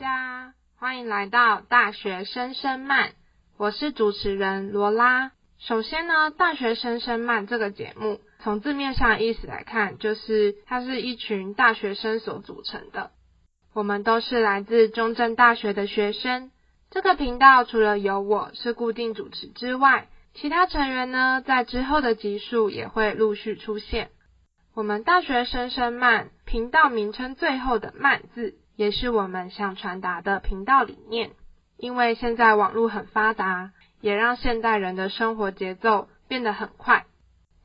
家欢迎来到大学声声慢，我是主持人罗拉。首先呢，大学声声慢这个节目，从字面上意思来看，就是它是一群大学生所组成的。我们都是来自中正大学的学生。这个频道除了有我是固定主持之外，其他成员呢，在之后的集数也会陆续出现。我们大学声声慢频道名称最后的“慢”字，也是我们想传达的频道理念。因为现在网络很发达，也让现代人的生活节奏变得很快，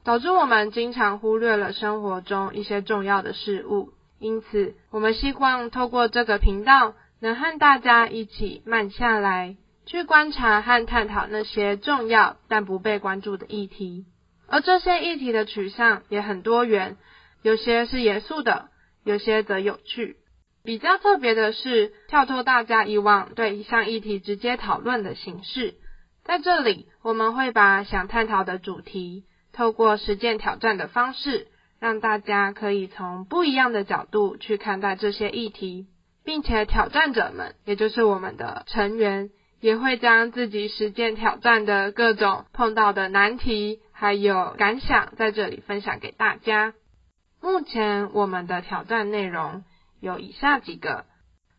导致我们经常忽略了生活中一些重要的事物。因此，我们希望透过这个频道，能和大家一起慢下来，去观察和探讨那些重要但不被关注的议题。而这些议题的取向也很多元，有些是严肃的，有些则有趣。比较特别的是，跳脱大家以往对一项议题直接讨论的形式，在这里我们会把想探讨的主题，透过实践挑战的方式，让大家可以从不一样的角度去看待这些议题，并且挑战者们，也就是我们的成员，也会将自己实践挑战的各种碰到的难题，还有感想在这里分享给大家。目前我们的挑战内容有以下几个：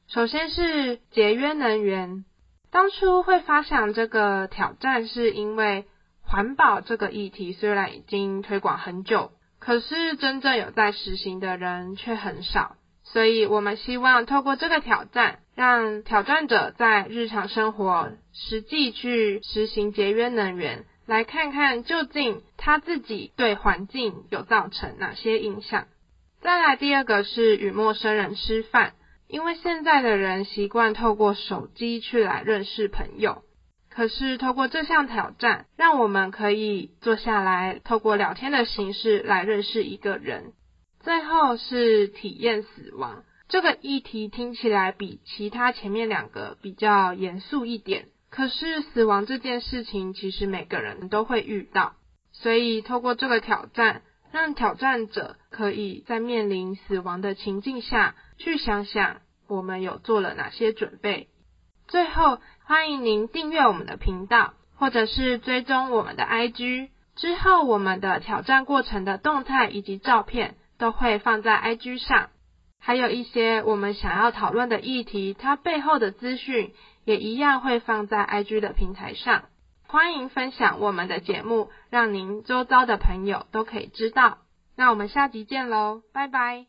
首先是节约能源。当初会发想这个挑战，是因为环保这个议题虽然已经推广很久，可是真正有在实行的人却很少。所以我们希望透过这个挑战，让挑战者在日常生活实际去实行节约能源。来看看究竟他自己对环境有造成哪些影响。再来第二个是与陌生人吃饭，因为现在的人习惯透过手机去来认识朋友，可是透过这项挑战，让我们可以坐下来，透过聊天的形式来认识一个人。最后是体验死亡，这个议题听起来比其他前面两个比较严肃一点。可是死亡这件事情，其实每个人都会遇到，所以透过这个挑战，让挑战者可以在面临死亡的情境下去想想，我们有做了哪些准备。最后，欢迎您订阅我们的频道，或者是追踪我们的 IG，之后我们的挑战过程的动态以及照片都会放在 IG 上，还有一些我们想要讨论的议题，它背后的资讯。也一样会放在 IG 的平台上，欢迎分享我们的节目，让您周遭的朋友都可以知道。那我们下集见喽，拜拜。